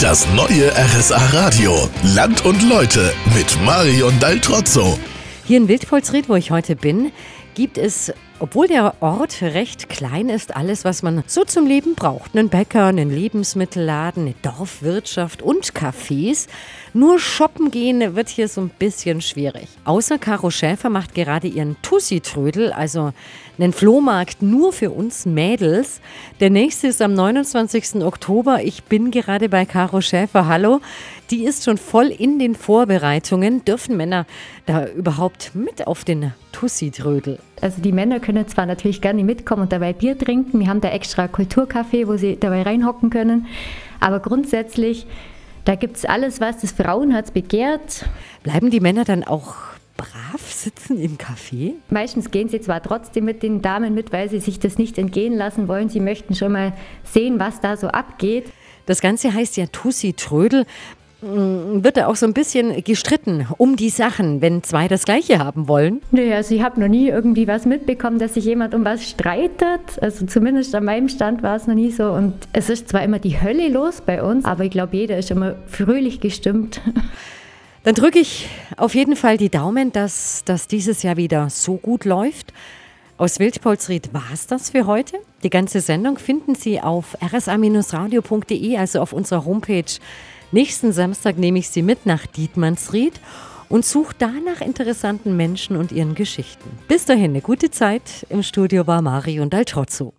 Das neue RSA Radio. Land und Leute mit Marion Daltrozzo. Hier in Wildpolsried, wo ich heute bin, gibt es, obwohl der Ort recht klein ist, alles, was man so zum Leben braucht. Einen Bäcker, einen Lebensmittelladen, eine Dorfwirtschaft und Cafés. Nur shoppen gehen wird hier so ein bisschen schwierig. Außer Caro Schäfer macht gerade ihren Tussi-Trödel, also einen Flohmarkt nur für uns Mädels. Der nächste ist am 29. Oktober. Ich bin gerade bei Caro Schäfer. Hallo. Die ist schon voll in den Vorbereitungen. Dürfen Männer da überhaupt mit auf den Tussi-Trödel? Also die Männer können zwar natürlich gerne mitkommen und dabei Bier trinken. Wir haben da extra Kulturcafé, wo sie dabei reinhocken können. Aber grundsätzlich, da gibt es alles, was das Frauenherz begehrt. Bleiben die Männer dann auch brav sitzen im Café? Meistens gehen sie zwar trotzdem mit den Damen mit, weil sie sich das nicht entgehen lassen wollen. Sie möchten schon mal sehen, was da so abgeht. Das Ganze heißt ja Tussi Trödel. Mm, wird da auch so ein bisschen gestritten um die Sachen, wenn zwei das Gleiche haben wollen? Nö, also ich habe noch nie irgendwie was mitbekommen, dass sich jemand um was streitet. Also zumindest an meinem Stand war es noch nie so. Und es ist zwar immer die Hölle los bei uns, aber ich glaube, jeder ist immer fröhlich gestimmt. Dann drücke ich auf jeden Fall die Daumen, dass das dieses Jahr wieder so gut läuft. Aus Wildpolsried war es das für heute. Die ganze Sendung finden Sie auf rsa-radio.de, also auf unserer Homepage. Nächsten Samstag nehme ich Sie mit nach Dietmannsried und suche da nach interessanten Menschen und ihren Geschichten. Bis dahin eine gute Zeit. Im Studio war Mario Daltrozzo.